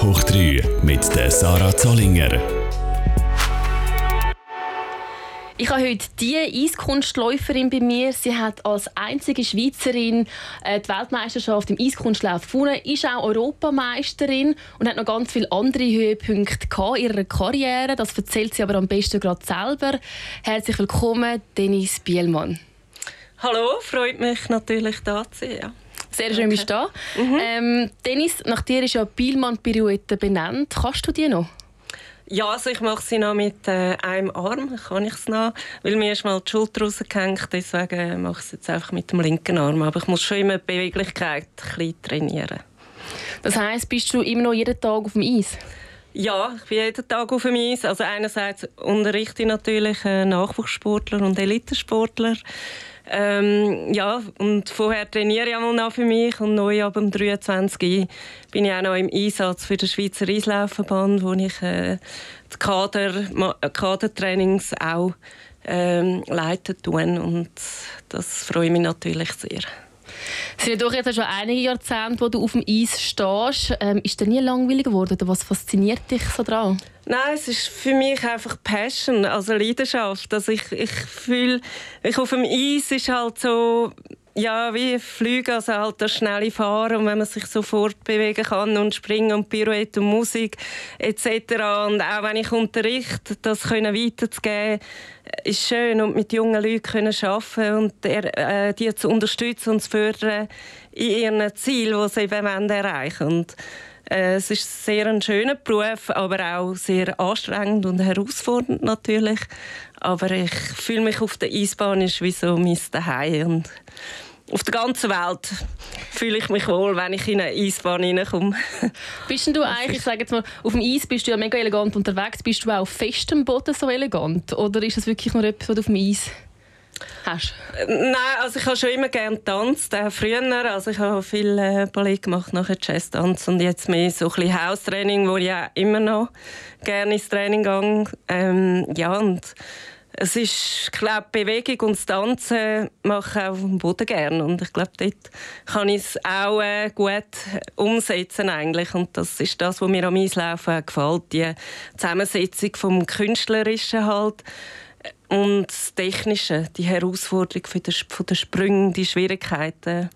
Top hoch 3 mit der Sarah Zollinger. Ich habe heute die Eiskunstläuferin bei mir. Sie hat als einzige Schweizerin äh, die Weltmeisterschaft im Eiskunstlauf gewonnen, ist auch Europameisterin und hat noch ganz viele andere Höhepunkte in ihrer Karriere. Das erzählt sie aber am besten gerade selber. Herzlich willkommen, Dennis Bielmann. Hallo, freut mich natürlich da zu sein. Ja. Sehr schön, bist du da. Mhm. Ähm, Dennis, nach dir ist ja Bielmann-Pirouette benannt. Kannst du die noch? Ja, also ich mache sie noch mit äh, einem Arm, kann ich es noch, weil mir ist mal die Schulter rausgehängt, deswegen mache ich es jetzt einfach mit dem linken Arm. Aber ich muss schon immer die Beweglichkeit ein bisschen trainieren. Das heißt, bist du immer noch jeden Tag auf dem Eis? Ja, ich bin jeden Tag auf dem Eis. Also einerseits unterrichte ich natürlich äh, Nachwuchssportler und Elitesportler. Ähm, ja, und vorher trainiere ich einmal noch für mich und neu ab dem 23. bin ich auch noch im Einsatz für den Schweizer Eislaufverband, wo ich äh, die Kader, Kadertrainings auch ähm, leiten tue und das freut mich natürlich sehr. Es sind ja doch jetzt schon einige Jahrzehnte, wo du auf dem Eis stehst. Ähm, ist dir nie langweilig geworden oder was fasziniert dich so daran? Nein, es ist für mich einfach Passion, also Leidenschaft. Also ich, ich fühle, ich auf dem Eis ist halt so ja, wie Flüge, also halt das schnelle Fahren und wenn man sich so fortbewegen kann und springen und Pirouette und Musik etc. Und auch wenn ich unterrichte, das können weiterzugeben, ist schön und mit jungen Leuten können arbeiten und der, äh, die zu unterstützen und zu fördern in ihren Zielen, die sie eben erreichen wollen. Äh, es ist sehr ein schöner Beruf, aber auch sehr anstrengend und herausfordernd natürlich. Aber ich fühle mich auf der Eisbahn ist wie so mein Zuhause. Und auf der ganzen Welt fühle ich mich wohl, wenn ich in eine Eisbahn hineinkomme. Bist du eigentlich, ich sage jetzt mal, auf dem Eis bist du ja mega elegant unterwegs. Bist du auch auf festem Boden so elegant? Oder ist das wirklich nur etwas, was du auf dem Eis hast? Nein, also ich habe schon immer gerne getanzt, auch früher. Also ich habe viel äh, Ballett gemacht, nachher Jazz-Tanz und jetzt mehr so ein bisschen Haustraining, wo ich auch immer noch gerne ins Training gehe. Ähm, ja, und es ist, glaube Bewegung und das Tanzen mache ich auch auf dem Boden gerne und ich glaube, dort kann ich es auch äh, gut umsetzen eigentlich. Und das ist das, was mir am Eislaufen gefällt, die Zusammensetzung vom Künstlerischen halt und das Technische, die Herausforderung für den, von den Sprüngen, die Schwierigkeiten,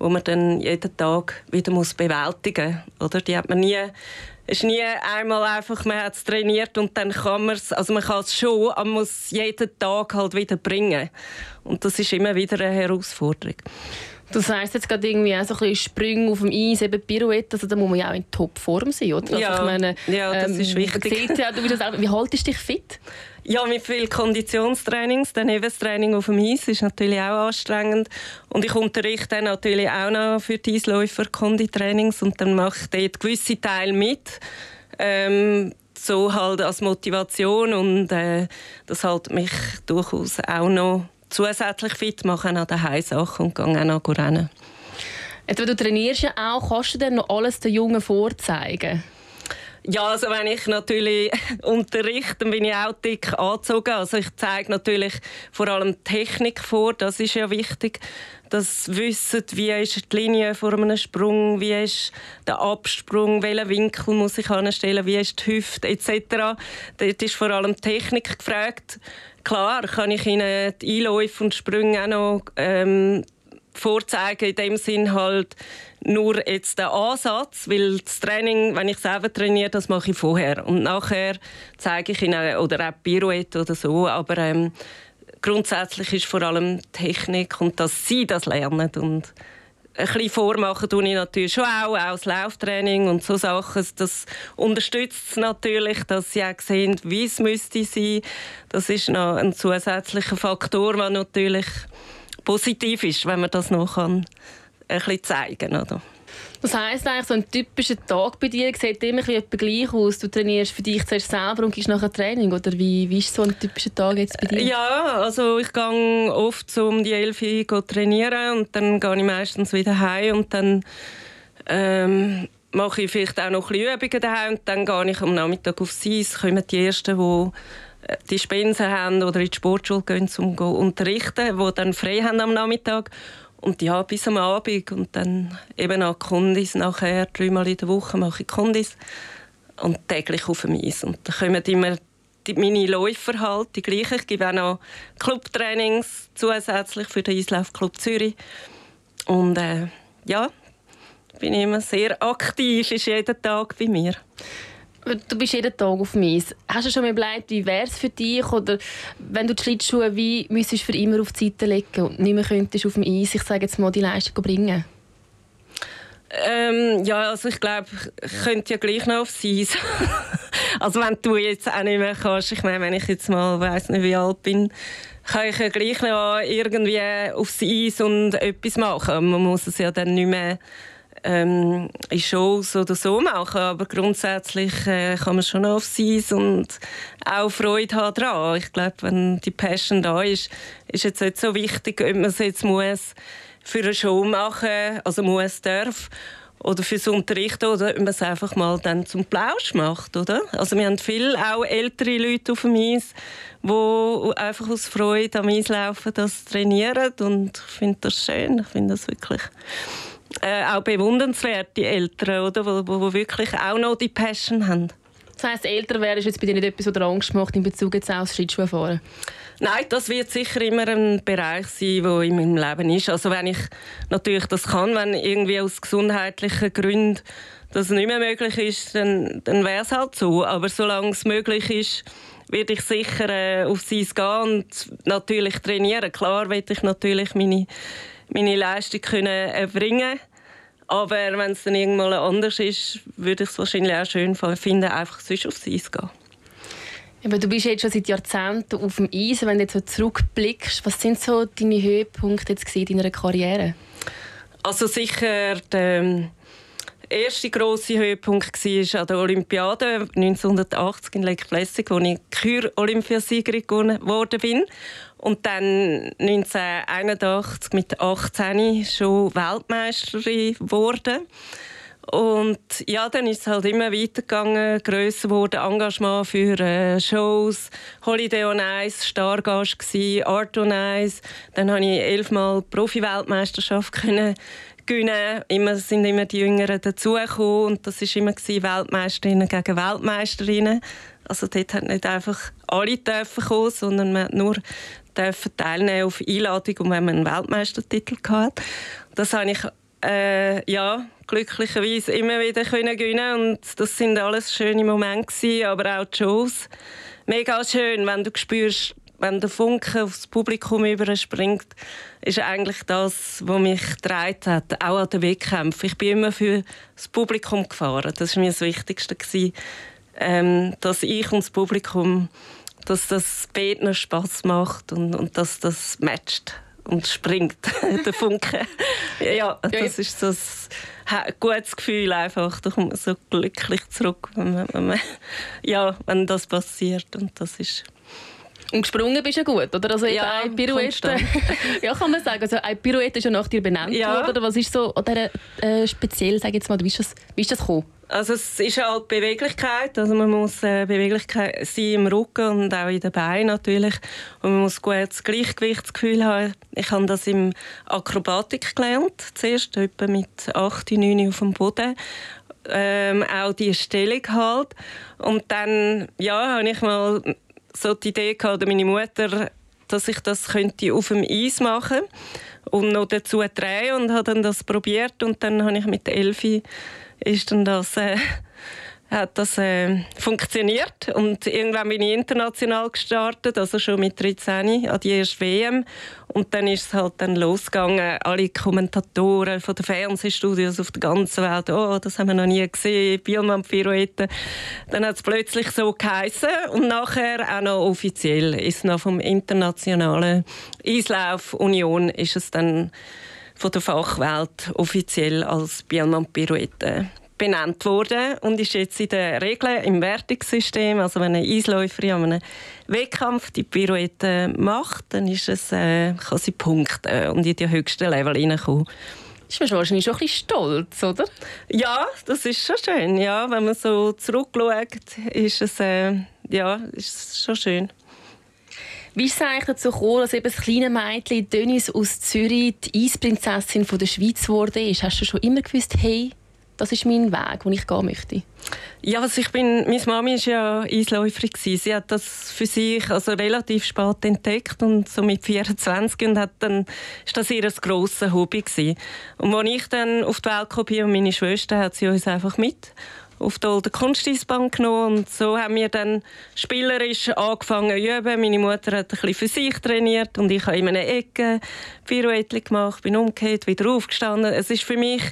die man dann jeden Tag wieder muss bewältigen muss. Die hat man nie ist nie einmal einfach, man hat es trainiert und dann kann man es, also man kann es schon, aber man muss jeden Tag halt wieder bringen. Und das ist immer wieder eine Herausforderung. Du sagst jetzt gerade irgendwie auch so ein bisschen Sprünge auf dem Eis, eben Pirouette, also da muss man ja auch in Topform sein, oder? Also ja, ich meine, ja, das ähm, ist wichtig. ja, du selber, wie haltest du dich fit? Ja, mit viel Konditionstrainings. Dann eben das Training auf dem Eis ist natürlich auch anstrengend. Und ich unterrichte dann natürlich auch noch für die Eisläufer Konditrainings und dann mache ich dort gewisse Teile mit. Ähm, so halt als Motivation und äh, das hält mich durchaus auch noch zusätzlich fit machen an den Heimsachen und gehe auch noch rennen. Etwa, du trainierst auch, kannst du dir noch alles den Jungen vorzeigen? Ja, also wenn ich natürlich unterrichte, dann bin ich auch dick angezogen. Also ich zeige natürlich vor allem Technik vor, das ist ja wichtig. Das Wissen, wie ist die Linie vor einem Sprung, wie ist der Absprung, welchen Winkel muss ich anstellen, wie ist die Hüfte etc. Dort ist vor allem Technik gefragt. Klar kann ich Ihnen die Einläufe und Sprünge auch noch ähm, vorzeigen, in dem Sinn halt nur jetzt der Ansatz, weil das Training, wenn ich selber trainiere, das mache ich vorher und nachher zeige ich Ihnen oder auch Pirouette oder so, aber ähm, grundsätzlich ist vor allem Technik und dass Sie das lernen und ein bisschen vormachen tue ich natürlich schon auch, auch das Lauftraining und so Sachen. Das unterstützt es natürlich, dass sie auch sehen, wie es müsste sein. Das ist noch ein zusätzlicher Faktor, der natürlich positiv ist, wenn man das noch kann, ein bisschen zeigen kann. Das heisst eigentlich, so ein typischer Tag bei dir sieht immer ein gleich aus. Du trainierst für dich zuerst selber und gehst nachher Training. Oder wie, wie ist so ein typischer Tag jetzt bei dir? Ja, also ich gehe oft um die 11 Uhr trainieren und dann gehe ich meistens wieder heim und dann ähm, mache ich vielleicht auch noch ein bisschen Übungen daheim und dann gehe ich am Nachmittag aufs Eis, kommen die Ersten, die die Spensen haben oder in die Sportschule gehen, um zu unterrichten, die dann frei haben am Nachmittag. Und ja, bis am Abend und dann eben auch Kundis nachher, dreimal in der Woche mache ich Kundis und täglich auf dem Eis. Und da kommen immer die, meine Läufer halt, die gleichen. Ich gebe auch noch Clubtrainings zusätzlich für den Eislaufclub Zürich. Und äh, ja, bin immer sehr aktiv, ist jeden Tag bei mir. Du bist jeden Tag auf dem Eis. Hast du schon mal überlegt, wie wäre es für dich? Oder wenn du die Schlittschuhe wie müsstest für immer auf die Seite legen und nicht mehr könntest auf dem Eis, ich sage jetzt mal, die Leistung bringen? Ähm, ja, also ich glaube, ich könnte ja gleich noch aufs Eis. also wenn du jetzt auch nicht mehr kannst, ich meine, wenn ich jetzt mal, weiß nicht wie alt bin, kann ich ja gleich noch irgendwie aufs Eis und etwas machen. Man muss es ja dann nicht mehr ähm, in Shows oder so machen, aber grundsätzlich äh, kann man schon aufs Eis und auch Freude haben daran. Ich glaube, wenn die Passion da ist, ist jetzt nicht so wichtig, ob man es jetzt muss für eine Show machen, also muss, darf oder fürs Unterrichten oder ob man es einfach mal dann zum Plausch macht, oder? Also wir haben viele auch ältere Leute auf dem Eis, die einfach aus Freude am Eislaufen das trainieren und ich finde das schön, ich finde das wirklich äh, auch bewundernswert, die Eltern, oder? Wo, wo, wirklich auch noch die Passion haben. Das heisst, älter wäre ist jetzt bei dir nicht etwas, was dir Angst macht in Bezug jetzt aufs Schlittschuhfahren? Nein, das wird sicher immer ein Bereich sein, der in meinem Leben ist. Also wenn ich natürlich das kann, wenn irgendwie aus gesundheitlichen Gründen das nicht mehr möglich ist, dann, dann wäre es halt so. Aber solange es möglich ist, werde ich sicher äh, auf sie gehen und natürlich trainieren. Klar werde ich natürlich meine meine Leistung können erbringen aber wenn es dann irgendwann anders ist, würde ich es wahrscheinlich auch schön finden, einfach sonst aufs Eis gehen. Aber du bist jetzt schon seit Jahrzehnten auf dem Eis. Wenn du jetzt so zurückblickst, was sind so deine Höhepunkte jetzt in deiner Karriere? Also sicher der erste grosse Höhepunkt war an der Olympiade 1980 in Lake Placid, wo ich Kür-Olympiasiegerin geworden bin. Und dann 1981 mit 18 schon Weltmeisterin geworden. Und ja, dann ist es halt immer weitergegangen, grösser wurde Engagement für äh, Shows, Holiday on Ice, Stargast gsi, Art on Ice. Dann habe ich elfmal Profi-Weltmeisterschaft gewinnen. Immer sind immer die Jüngeren dazugekommen und das ist immer gewesen, Weltmeisterinnen gegen Weltmeisterinnen. Also dort hat nicht einfach alle dürfen kommen, sondern man nur dürfen teilnehmen auf Einladung und wenn man einen Weltmeistertitel hatte. Das habe ich äh, ja, glücklicherweise immer wieder können gewinnen und das sind alles schöne Momente gewesen, aber auch die Shows. Mega schön, wenn du spürst, wenn der Funke aufs Publikum überspringt, ist eigentlich das, was mich getragen hat, auch an den Wettkämpfen. Ich bin immer für das Publikum gefahren. Das war mir das Wichtigste gewesen, ähm, dass ich und das Publikum, dass das Beten Spaß macht und, und dass das matcht und springt, der Funke. ja, das ist so ein gutes Gefühl einfach. Da kommt man so glücklich zurück, wenn, man, wenn, man, ja, wenn das passiert. Und das ist und gesprungen bist du ja gut, oder? Also ja, eine Pirouette, ja, kann man sagen. Also eine Pirouette ist ja nach dir benannt ja. worden. Oder was ist so oder, äh, speziell, sag jetzt mal, wie ist das, wie ist das gekommen? Also es ist halt Beweglichkeit, also man muss äh, Beweglichkeit sein im Rücken und auch in den Beinen natürlich. Und man muss gut das Gleichgewichtsgefühl haben. Ich habe das im Akrobatik gelernt, zuerst etwa mit 8, 9 auf dem Boden. Ähm, auch die Stellung halt. Und dann ja habe ich mal so die Idee gehabt, meine Mutter, dass ich das könnte auf dem Eis machen und noch dazu drehen und habe dann das probiert. Und dann habe ich mit Elfi ist dann das äh, hat das äh, funktioniert. Und irgendwann bin ich international gestartet, also schon mit 13 an die erste WM und dann ist es halt dann losgegangen, alle Kommentatoren von den Fernsehstudios auf der ganzen Welt, oh, das haben wir noch nie gesehen, Bielmann Pirouette. Dann hat es plötzlich so geheißen und nachher auch noch offiziell ist noch vom internationalen Eislauf Union ist es dann von der Fachwelt offiziell als Bielmann Pirouette benannt worden und ist jetzt in den Regeln im Wertungssystem. Also wenn eine Eisläuferin an einem Wettkampf die Pirouette macht, dann ist es, äh, kann sie punkten und in die höchsten Level hineinkommen. Ist man wahrscheinlich schon ein bisschen stolz, oder? Ja, das ist schon schön. Ja, wenn man so zurückschaut, ist es, äh, ja, ist es schon schön. Wie ist es eigentlich dazu gekommen, dass eben das kleine Mädchen Dennis aus Zürich die Eisprinzessin der Schweiz geworden ist? Hast du schon immer gewusst, hey, das ist mein Weg, den ich gehen möchte? Ja, also ich bin, meine Mami war ja Eisläuferin. Sie hat das für sich also relativ spät entdeckt und so mit 24 und hat dann, ist das ihr grosses Hobby gewesen. Und als ich dann auf die Welt kam und meine Schwester, hat sie uns einfach mit auf die Olde Kunsteisbahn genommen und so haben wir dann spielerisch angefangen zu üben. Meine Mutter hat ein bisschen für sich trainiert und ich habe in einer Ecke Pirouette gemacht, bin umgekehrt, wieder aufgestanden. Es ist für mich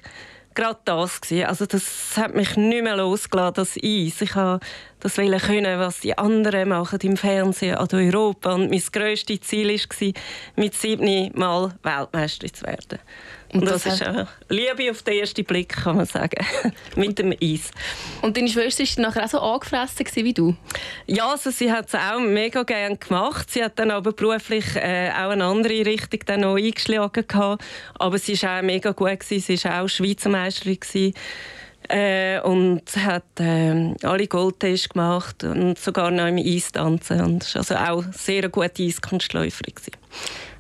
gerade das gewesen. Also das hat mich nicht mehr losgelassen, das Eis. Ich wollte das können, was die anderen machen im Fernsehen oder Europa. Und mein grösstes Ziel war, mit sieben Mal Weltmeister zu werden. Und das, das ist auch Liebe auf den ersten Blick, kann man sagen, mit dem Eis. Und deine Schwester war nachher auch so angefressen wie du? Ja, also sie hat es auch mega gerne gemacht. Sie hat dann aber beruflich äh, auch eine andere Richtung dann noch eingeschlagen. Gehabt. Aber sie war auch mega gut. Gewesen. Sie war auch Schweizer Meisterin. Gewesen. Äh, und hat äh, alle Goldtests gemacht und sogar noch im Eistanzen. Und war also auch sehr eine gute Eiskunstläuferin.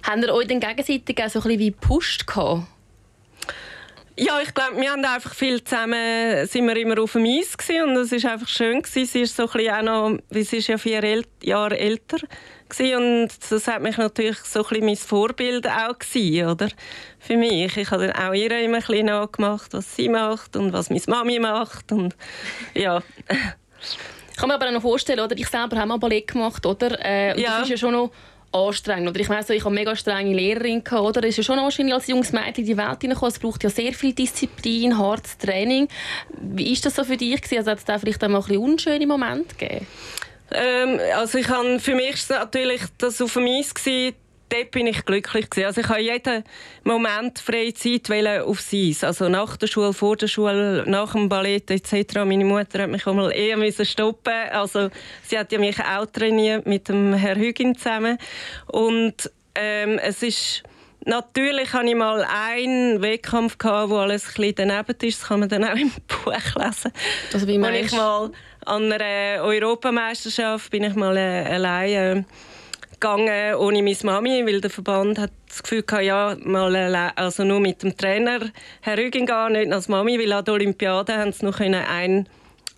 Haben ihr euch dann gegenseitig auch so ein bisschen wie gepusht gehabt? Ja, ich glaube, wir haben einfach viel zusammen, sind wir immer auf dem Eis gewesen, und es ist einfach schön gewesen. Sie ist so ein bisschen auch noch, sie ist ja vier El Jahre älter gewesen, und das hat mich natürlich so ein bisschen mein Vorbild auch gewesen, oder? Für mich. Ich habe dann auch ihr immer ein bisschen nachgemacht, was sie macht und was meine Mami macht und ja. Ich kann mir aber auch noch vorstellen, oder? Ich selber habe mal Ballett gemacht, oder? Äh, ja. Das ist ja schon noch anstrengend. Oder ich weiss, ich habe mega strenge Lehrerin gehabt, oder? Es ist ja schon wahrscheinlich als junges Mädchen in die Welt hineinkommen. Es braucht ja sehr viel Disziplin, hartes Training. Wie ist das so für dich gewesen? Also hat es da vielleicht auch mal ein bisschen unschöne Momente gegeben? Ähm, also ich habe, für mich natürlich das auf dem Eis gewesen, dort bin ich glücklich gewesen. Also ich habe jeden Moment freie Zeit aufs Eis. Also nach der Schule, vor der Schule, nach dem Ballett etc. Meine Mutter hat mich auch mal eher müssen stoppen. Also sie hat ja mich auch trainiert mit dem Herr Hügin zusammen. Und ähm, es ist Natürlich hatte ich mal einen Wettkampf, gehabt, wo alles ein bisschen daneben ist. Das kann man dann auch im Buch lesen. Also wie meinst? ich mal an einer Europameisterschaft bin ich mal äh, alleine gegangen ohne meine Mami, weil der Verband hat das Gefühl hatte, ja, mal also nur mit dem Trainer Herr Rüging gehen, nicht als Mami, weil an der Olympiade haben sie noch eine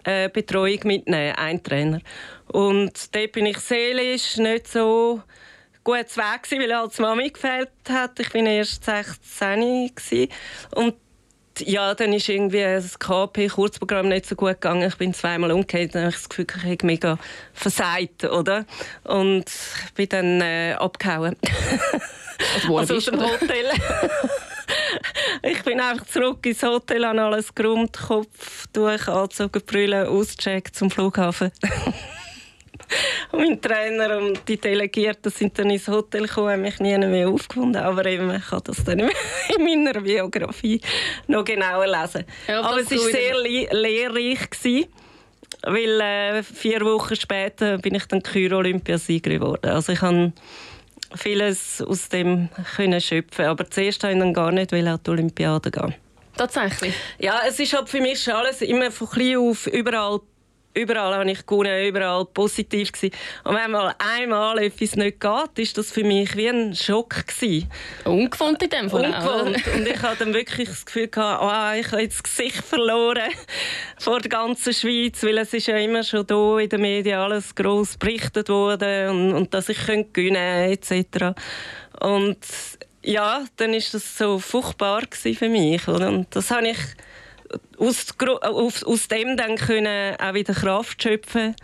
äh, Betreuung mitnehmen, ein Trainer. Und dort bin ich seelisch nicht so gut weg weil als Mami gefällt hat. Ich bin erst 16 und ja, dann ist irgendwie das KP-Kurzprogramm nicht so gut gegangen. Ich bin zweimal umgekehrt und habe das Gefühl, ich habe mega versagt, oder? Und bin dann äh, abgehauen. Also, also aus dem Hotel. ich bin einfach zurück ins Hotel, habe alles gerummt, Kopf durch, angezogen, Brille, ausgecheckt zum Flughafen. Und mein Trainer und die Delegierten sind dann ins Hotel gekommen, haben mich nie mehr aufgefunden. Aber eben, ich kann das dann in meiner Biografie noch genauer lesen. Ja, aber es war sehr le lehrreich. Gewesen, weil äh, vier Wochen später bin ich dann Kyro-Olympiasieger geworden. Also ich habe vieles aus dem können schöpfen. Aber zuerst wollte ich dann gar nicht an die Olympiade gehen. Tatsächlich? Ja, es ist halt für mich alles immer von klein auf überall überall habe ich gewonnen, überall positiv gewesen. Und wenn mal einmal etwas nicht geht, ist das für mich wie ein Schock gewesen. Ungewohnt in dem Fall Ungewohnt. Und ich hatte dann wirklich das Gefühl gehabt, oh, ich habe jetzt das Gesicht verloren vor der ganzen Schweiz, weil es ist ja immer schon da in den Medien alles gross berichtet worden und, und dass ich gewinnen könnte, etc. Und ja, dann ist das so furchtbar für mich. Und das habe ich aus, aus, dem dann können auch wieder Kraft schöpfen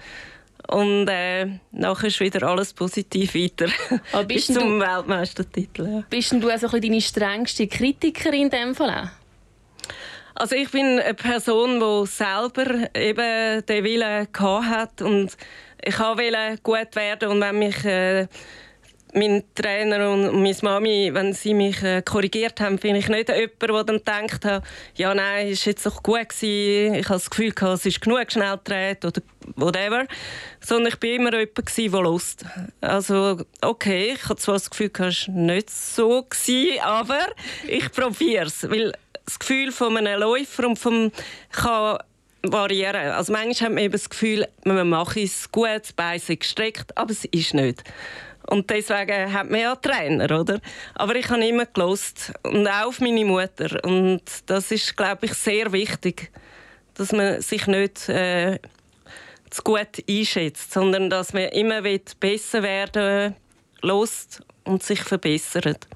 und äh, nachher ist wieder alles positiv weiter Aber bist bis zum du, Weltmeistertitel. Ja. Bist du also deine strengste Kritikerin in dem Fall auch? Also ich bin eine Person, die selber eben den Willen hat und ich wollte gut werden und wenn mich äh, mein Trainer und meine Mami, wenn sie mich äh, korrigiert haben, bin ich nicht jemand, der dann denkt hat, ja nein, ist jetzt doch gut gewesen, ich habe das Gefühl gehabt, es ist genug schnell gedreht oder whatever, sondern ich bin immer jemand der Lust. Also okay, ich habe zwar das Gefühl es war nicht so gewesen, aber ich probiere es, weil das Gefühl von einem Läufer und vom kann variieren. Also manchmal hat man eben das Gefühl, man macht es gut, das Bein ist gestreckt, aber es ist nicht. Und deswegen hat man ja Trainer, oder? Aber ich habe immer gelost und auch auf meine Mutter. Und das ist, glaube ich, sehr wichtig, dass man sich nicht äh, zu gut einschätzt, sondern dass man immer besser werden will, und sich verbessert.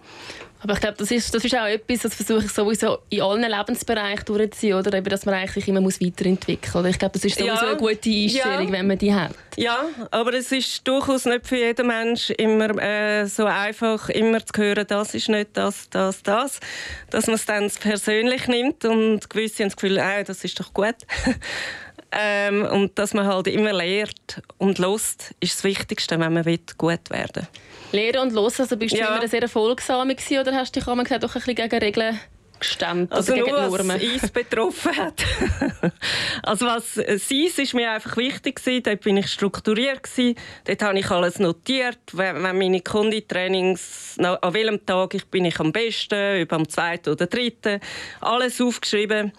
Aber ich glaube, das ist, das ist auch etwas, das versuche ich sowieso in allen Lebensbereichen durchzuziehen, oder? Eben, dass man eigentlich immer muss weiterentwickeln muss. Ich glaube, das ist sowieso ja, eine gute Einstellung, ja. wenn man die hat. Ja, aber es ist durchaus nicht für jeden Mensch immer äh, so einfach, immer zu hören, das ist nicht das, das, das. Dass man es dann persönlich nimmt und gewisse haben das Gefühl, äh, das ist doch gut. ähm, und dass man halt immer lehrt und lust, ist das Wichtigste, wenn man gut werden will. Lehren und Hören, also bist du ja. immer sehr erfolgsam gewesen, oder hast du dich gesagt, doch ein bisschen gegen Regeln gestemmt also oder gegen nur, was Eis betroffen hat. also was das Eis ist mir einfach wichtig gewesen. Dort bin ich strukturiert gewesen. Dort habe ich alles notiert. Wenn, wenn meine Konditrainings an welchem Tag ich bin ich am besten, über am zweiten oder dritten, alles aufgeschrieben.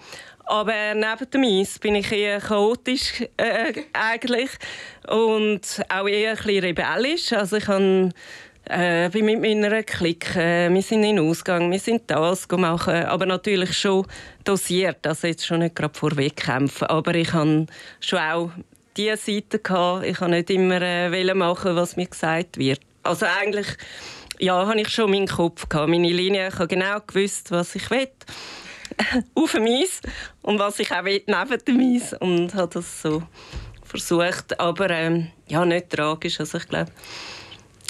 Aber neben dem Eis bin ich eher chaotisch äh, eigentlich und auch eher ein bisschen rebellisch. Also ich habe äh, bin mit meiner Clique, äh, wir sind in Ausgang, wir sind das machen, aber natürlich schon dosiert, also jetzt schon nicht gerade vorwegkämpfen, aber ich habe schon auch diese Seite gehabt. Ich habe nicht immer äh, machen, was mir gesagt wird. Also eigentlich, ja, habe ich schon meinen Kopf gehabt, meine Linie. Ich habe genau gewusst, was ich will auf dem Eis und was ich auch will, neben dem Eis und habe das so versucht, aber ähm, ja, nicht tragisch. Also ich glaube,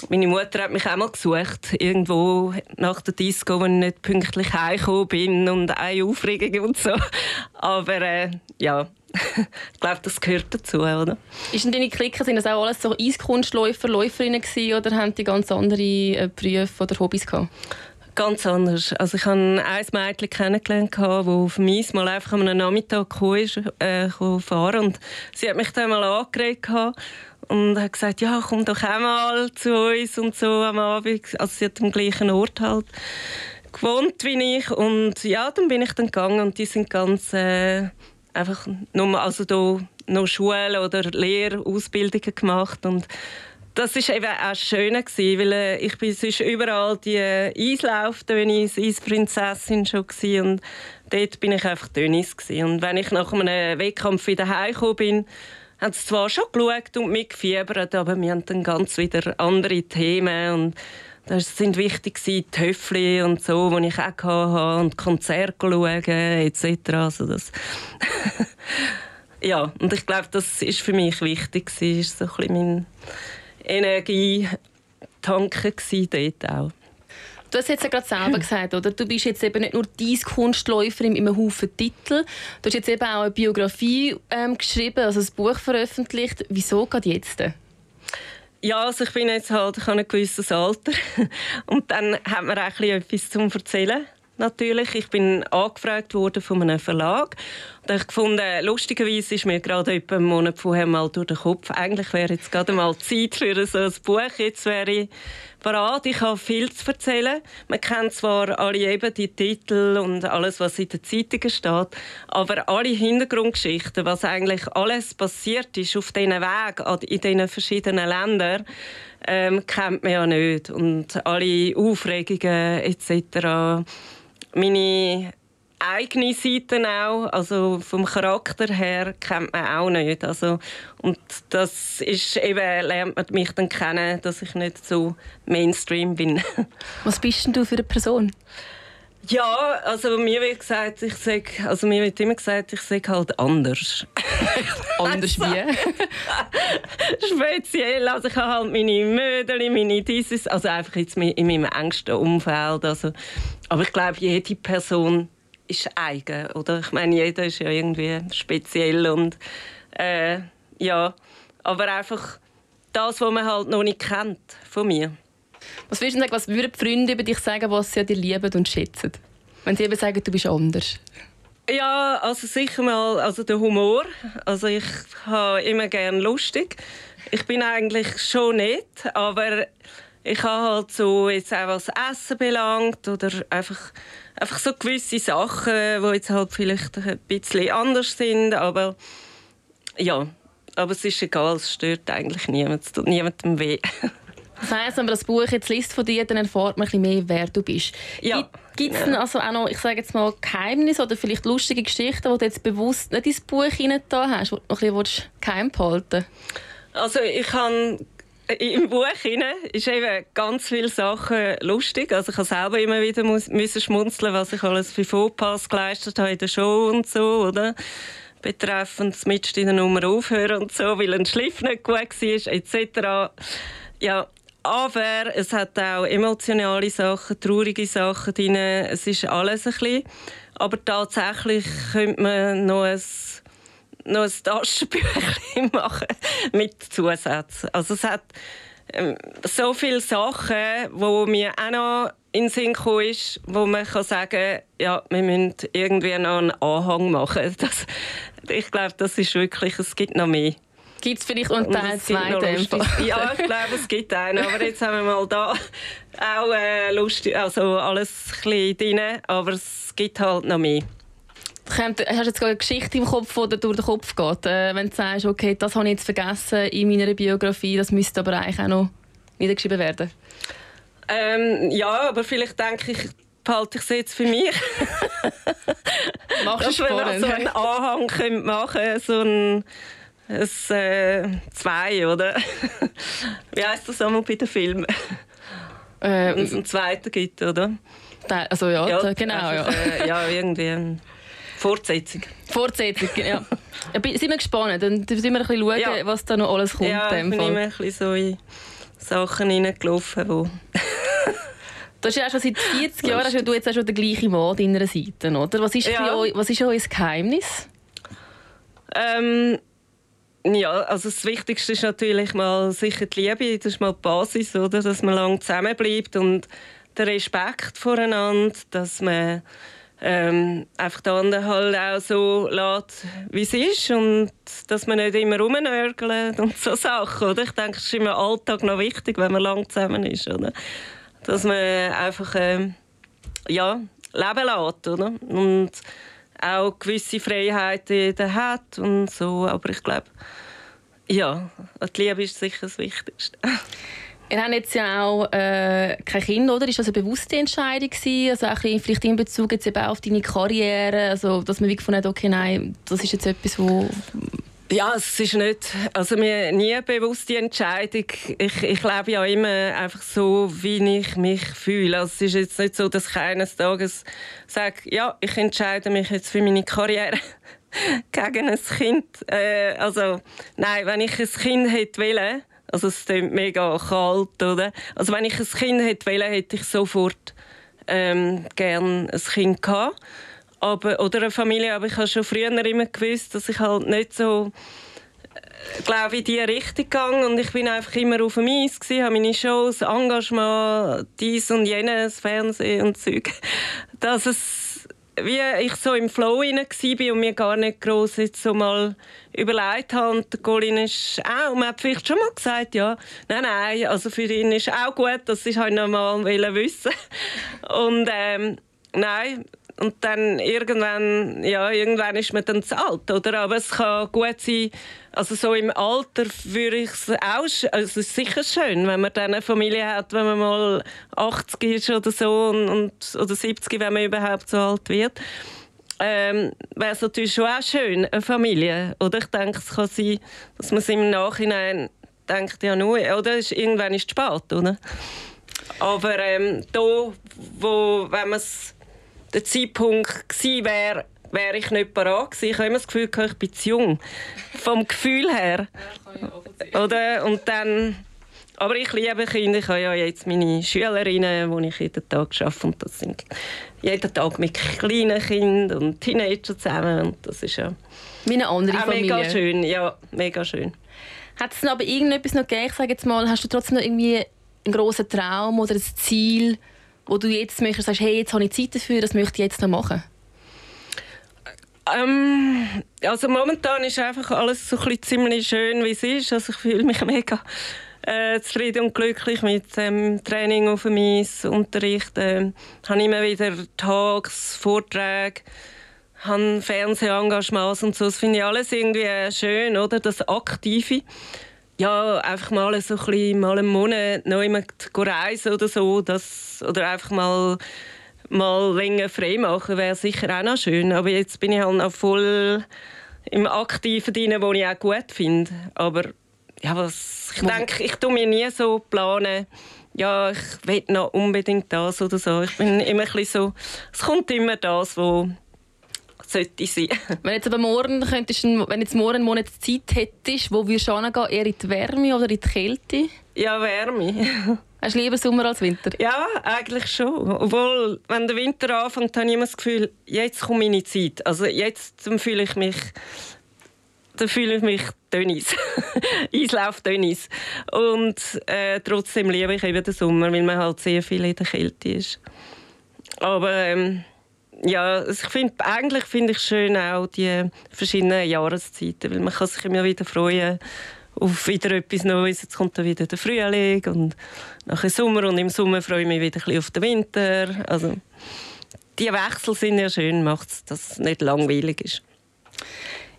meine Mutter hat mich einmal gesucht, irgendwo nach der Disco, wo ich nicht pünktlich heimgekommen bin und eine Aufregung und so. Aber äh, ja, ich glaube, das gehört dazu, oder? Ist denn deine Klicken, sind das auch alles so Eiskunstläufer, Läuferinnen gewesen, oder haben die ganz andere äh, Berufe oder Hobbys gehabt? Ganz anders. Also ich habe ein Mädchen kennengelernt, das dem Eis mal einfach am Nachmittag kam, äh, fahren sie hat mich dann mal angeregt und hat gesagt, ja, komm doch auch mal zu uns und so am Abend. Also sie hat am gleichen Ort halt gewohnt wie ich und ja, dann bin ich dann gegangen und die sind ganz äh, einfach nur, also da noch Schule oder Lehrausbildungen gemacht und das ist eben auch schön gewesen, weil äh, ich bin sonst überall die äh, Eislauf, Dönis, Eisprinzessin schon gewesen, und dort bin ich einfach Dönis und wenn ich nach einem Wettkampf wieder heimgekommen bin, haben sie zwar schon geschaut und mitgefiebert, aber wir haben dann ganz wieder andere Themen und das sind wichtig die Töffli und so, die ich auch hatte und Konzerte schauen etc. Also das ja, und ich glaube, das ist für mich wichtig, das ist so ein mein Energietanken dort auch. Du hast jetzt ja gerade selber gesagt, oder? Du bist jetzt eben nicht nur dein Kunstläuferin mit einem Haufen Titel. Du hast jetzt eben auch eine Biografie ähm, geschrieben, also ein Buch veröffentlicht. Wieso gerade jetzt? Ja, also ich bin jetzt halt, ich habe ein gewisses Alter und dann hat man auch etwas zum erzählen natürlich. Ich bin angefragt worden von einem Verlag. Und ich gefunden, lustigerweise ist mir gerade etwa einen Monat vorher mal durch den Kopf, eigentlich wäre jetzt gerade mal Zeit für so ein Buch. Jetzt wäre ich bereit. Ich habe viel zu erzählen. Man kennt zwar alle eben die Titel und alles, was in den Zeitungen steht, aber alle Hintergrundgeschichten, was eigentlich alles passiert ist auf diesen Weg in diesen verschiedenen Ländern, ähm, kennt man ja nicht. Und alle Aufregungen etc meine eigene Seite auch, also vom Charakter her kennt man auch nicht. Also, und das ist eben, lernt man mich dann kennen, dass ich nicht so Mainstream bin. Was bist denn du für eine Person? Ja, also mir wird gesagt, ich sag, also mir wird immer gesagt, ich sage halt anders. anders wie? Speziell, also ich habe halt meine Mödel, meine dieses, also einfach jetzt in meinem engsten Umfeld. Also, aber ich glaube, jede Person ist eigen, oder? Ich meine, jeder ist ja irgendwie speziell und äh, ja, aber einfach das, was man halt noch nicht kennt von mir. Was würdest du sagen, was würden die Freunde über dich sagen, was sie dir lieben und schätzen? Wenn sie eben sagen, du bist anders. Ja, also sicher mal also der Humor. Also ich habe immer gerne lustig. Ich bin eigentlich schon nett, aber ich habe halt so jetzt auch was Essen belangt oder einfach, einfach so gewisse Sachen, die jetzt halt vielleicht ein bisschen anders sind, aber ja, aber es ist egal, es stört eigentlich niemand, es tut niemandem weh. Das heisst, wenn man das Buch jetzt liest von dir, dann erfahrt man ein bisschen mehr, wer du bist. Ja. Gibt es ja. also auch noch, ich sage jetzt mal, Geheimnisse oder vielleicht lustige Geschichten, die du jetzt bewusst nicht ins Buch hineingetan hast, die du noch ein bisschen geheim behalten Also ich habe im Buch ist eben ganz viele Sachen lustig. Also ich habe selber immer wieder müssen schmunzeln, was ich alles für Fauxpas geleistet habe in der Show und so, oder? Betreffend das Mitst in der Nummer aufhören und so, weil ein Schliff nicht gut war, etc. Ja, aber es hat auch emotionale Sachen, traurige Sachen drin. Es ist alles ein bisschen. Aber tatsächlich könnte man noch ein noch ein Taschenbüchlein machen mit Zusätzen. Also es hat ähm, so viele Sachen, wo mir auch noch in den Sinn gekommen ist, wo man kann sagen ja, wir müssen irgendwie noch einen Anhang machen. Das, ich glaube, das ist wirklich, es gibt noch mehr. Gibt es vielleicht unter Teil 2 Ja, ich glaube, es gibt einen. Aber jetzt haben wir mal da auch äh, lustig, also alles ein bisschen drin, aber es gibt halt noch mehr. Hast du jetzt eine Geschichte im Kopf, die durch den Kopf geht? Äh, wenn du sagst, okay, das habe ich jetzt vergessen in meiner Biografie, das müsste aber eigentlich auch noch niedergeschrieben werden? Ähm, ja, aber vielleicht denke ich, behalte ich es jetzt für mich. Machst du spannend. so einen Anhang könnte machen so ein, ein äh, zwei, oder? Wie heißt das einmal bei den Filmen? Ähm, Wenn es einen zweiten gibt, oder? Also ja, ja genau. Einfach, ja. Äh, ja, irgendwie. Fortsetzung. Fortsetzung, ja. ja sind wir gespannt. Dann müssen wir ein bisschen schauen, ja. was da noch alles kommt. Ja, ich bin immer ein bisschen so in Sachen reingelaufen, wo... Du hast ja auch schon seit 40 Jahren hast du jetzt auch schon den gleichen Mann an deiner Seite, oder? Was ist, ja. euch, was ist euer Geheimnis? Ähm, ja, also das Wichtigste ist natürlich mal sicher die Liebe, das ist mal die Basis, oder? dass man lange zusammenbleibt und der Respekt voreinander, dass man ähm, einfach die anderen halt auch so lässt, wie es ist und dass man nicht immer rumnörgelt und so Sachen. Oder? Ich denke, es ist im Alltag noch wichtig, wenn man lang zusammen ist. Oder? Dass man einfach ähm, ja, leben lässt. Oder? Und auch gewisse Freiheiten hat und so. Aber ich glaube, ja, die Liebe ist sicher das Wichtigste. Ihr habt jetzt ja auch äh, kein Kind, oder? Ist das eine bewusste Entscheidung gewesen? Also auch vielleicht in Bezug jetzt eben auf deine Karriere, also dass man gefunden hat, okay, nein, das ist jetzt etwas, wo ja, es ist nicht, also mir nie eine bewusste Entscheidung. Ich, ich lebe ja immer einfach so, wie ich mich fühle. Also es ist jetzt nicht so, dass ich eines Tages sage, ja, ich entscheide mich jetzt für meine Karriere gegen ein Kind. Äh, also nein, wenn ich ein Kind hätte wollen, also es klingt mega kalt, oder? Also wenn ich ein Kind hätte wollen, hätte ich sofort ähm, gerne ein Kind gehabt. Aber, oder eine Familie, aber ich habe schon früher immer gewusst, dass ich halt nicht so äh, glaube in diese Richtung gegangen und ich bin einfach immer auf dem Eis gewesen, habe meine Shows, Engagement, dies und jenes, Fernsehen und Zeug, dass es wie ich so im Flow war und mir gar nicht groß jetzt so mal überlegt habe. Und der Colin ist auch, man hat vielleicht schon mal gesagt, ja, nein, nein, also für ihn ist auch gut, das ist halt noch mal wissen. Und ähm, nein, und dann irgendwann, ja, irgendwann ist man dann zu alt, oder? Aber es kann gut sein, also so im Alter würde ich es auch, also es ist sicher schön, wenn man dann eine Familie hat, wenn man mal 80 ist oder so und, und oder 70, wenn man überhaupt so alt wird. Ähm, wäre es natürlich schon auch schön, eine Familie. Oder ich denke, es kann sein, dass man es im Nachhinein denkt, ja nur, oder ist, irgendwann ist es spät, oder? Aber ähm, da, wo, wenn man es der Zeitpunkt gewesen wäre, wäre ich nicht parat gewesen. Ich habe immer das Gefühl, ich bin zu jung. Vom Gefühl her. Oder? Und dann... Aber ich liebe Kinder. Ich habe ja jetzt meine Schülerinnen, die ich jeden Tag arbeite. Und das sind jeden Tag mit kleinen Kindern und Teenagern zusammen. Und das ist ja Meine andere Familie. mega schön. Ja, mega schön. Hat es aber irgendetwas noch gegeben? Ich sage jetzt mal, hast du trotzdem noch irgendwie einen grossen Traum oder ein Ziel, wo du jetzt möchtest, sagst, hey, jetzt habe ich Zeit dafür, das möchte ich jetzt noch machen? Ähm, also momentan ist einfach alles so ein ziemlich schön, wie es ist. Also ich fühle mich mega äh, zufrieden und glücklich mit dem Training auf dem Eis, Unterricht. Äh, habe immer wieder Tags, Vorträge, habe Fernsehengagements und so. Das finde ich alles irgendwie schön, oder? Das Aktive. ja, einfach mal so ein bisschen, mal einen Monat neu reisen oder so, das, oder einfach mal mal länger frei machen wäre sicher auch noch schön. Aber jetzt bin ich halt noch voll im Aktiven drin, wo ich auch gut finde. Aber ja, was, ich denke, ich tue mir nie so planen, ja, ich will noch unbedingt das oder so. Ich bin immer ein so, es kommt immer das, was sollte sein. wenn jetzt aber morgen könntest, wenn jetzt morgen einen Monat Zeit hättest, wo würdest du hingehen? Eher in die Wärme oder in die Kälte? Ja, Wärme. Hast du lieber Sommer als Winter? Ja, eigentlich schon. Obwohl, wenn der Winter anfängt, habe ich immer das Gefühl, jetzt kommt meine Zeit. Also jetzt fühle ich mich dann fühle ich mich Dönnis. Eislauf Dönnis. Und äh, trotzdem liebe ich eben den Sommer, weil man halt sehr viel in der Kälte ist. Aber ähm, ja, ich find, eigentlich finde ich schön auch die verschiedenen Jahreszeiten, weil man kann sich immer wieder freuen auf wieder etwas Neues. Jetzt kommt dann wieder der Frühling und nachher Sommer und im Sommer freue ich mich wieder ein bisschen auf den Winter. Also die Wechsel sind ja schön, macht es, dass es nicht langweilig ist.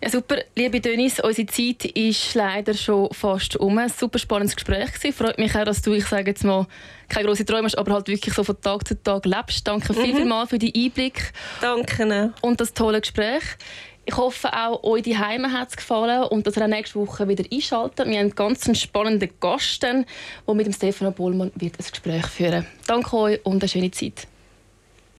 Ja, super. Liebe Denise, unsere Zeit ist leider schon fast um. Ein super spannendes Gespräch gewesen. Freut mich auch, dass du, ich sage jetzt mal, keine grossen Träume hast, aber halt wirklich so von Tag zu Tag lebst. Danke mhm. vielmals für den Einblick. Danke. Und das tolle Gespräch. Ich hoffe, auch euch die Heime hat es gefallen und dass ihr auch nächste Woche wieder einschaltet. Wir haben einen ganz spannenden Gast, der mit dem Stefano Bollmann wird ein Gespräch führen. Danke euch und eine schöne Zeit.